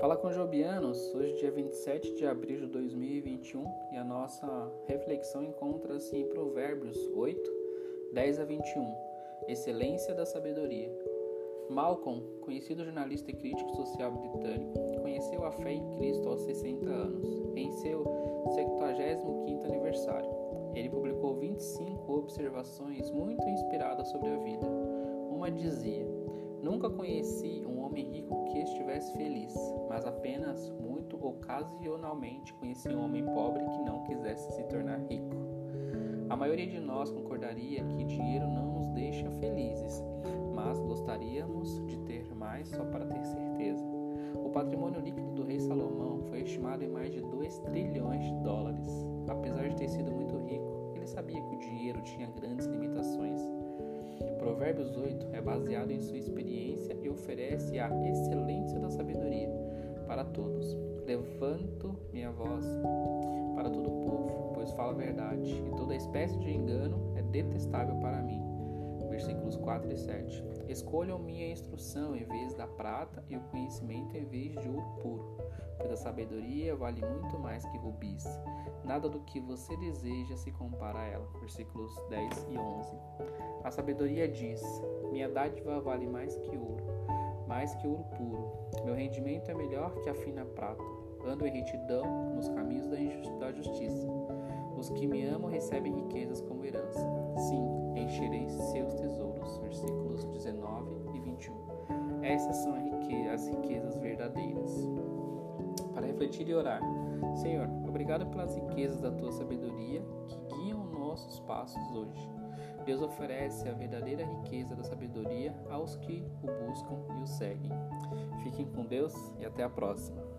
Fala com Jobianos, hoje dia 27 de abril de 2021 e a nossa reflexão encontra-se em Provérbios 8, 10 a 21, Excelência da Sabedoria. Malcolm, conhecido jornalista e crítico social britânico, conheceu a fé em Cristo aos 60 anos, em seu 75º aniversário. Ele publicou 25 observações muito inspiradas sobre a vida. Uma dizia: Nunca conheci um homem rico que estivesse feliz, mas apenas muito ocasionalmente conheci um homem pobre que não quisesse se tornar rico. A maioria de nós concordaria que dinheiro não nos deixa felizes, mas gostaríamos de ter mais só para ter certeza. O patrimônio líquido do rei Salomão foi estimado em mais de 2 trilhões de dólares. Apesar de ter sido muito rico, ele sabia que o dinheiro tinha grandes limitações. Provérbios 8 é baseado em sua experiência e oferece a excelência da sabedoria para todos. Levanto minha voz para todo o povo, pois falo a verdade, e toda espécie de engano é detestável para mim. Versículos 4 e 7. Escolham minha instrução em vez da prata e o conhecimento em vez de ouro puro, pois a sabedoria vale muito mais que rubis. Nada do que você deseja se compara a ela. Versículos 10 e 11. A sabedoria diz: Minha dádiva vale mais que ouro, mais que ouro puro. Meu rendimento é melhor que a fina prata. Ando em retidão nos caminhos da justiça. Os que me amam recebem riquezas como 19 21. Essas são as riquezas verdadeiras. Para refletir e orar. Senhor, obrigado pelas riquezas da tua sabedoria que guiam nossos passos hoje. Deus oferece a verdadeira riqueza da sabedoria aos que o buscam e o seguem. Fiquem com Deus e até a próxima.